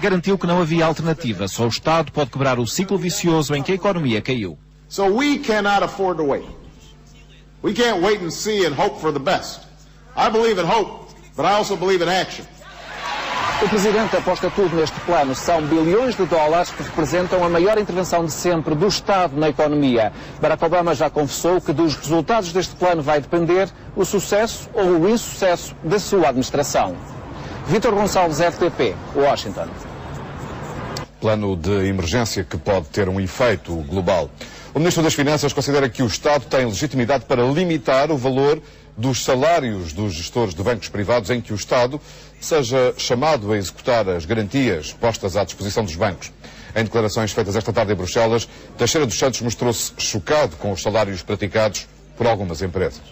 garantiu que não havia alternativa. Só o Estado pode quebrar o ciclo vicioso em que a economia caiu. So we cannot afford to wait. We can't wait and see and hope for the best. I believe in hope, but I also believe in action. O Presidente aposta tudo neste plano. São bilhões de dólares que representam a maior intervenção de sempre do Estado na economia. Barack Obama já confessou que dos resultados deste plano vai depender o sucesso ou o insucesso da sua administração. Vítor Gonçalves, FTP, Washington. Plano de emergência que pode ter um efeito global. O Ministro das Finanças considera que o Estado tem legitimidade para limitar o valor dos salários dos gestores de bancos privados em que o Estado seja chamado a executar as garantias postas à disposição dos bancos. Em declarações feitas esta tarde em Bruxelas, Teixeira dos Santos mostrou-se chocado com os salários praticados por algumas empresas.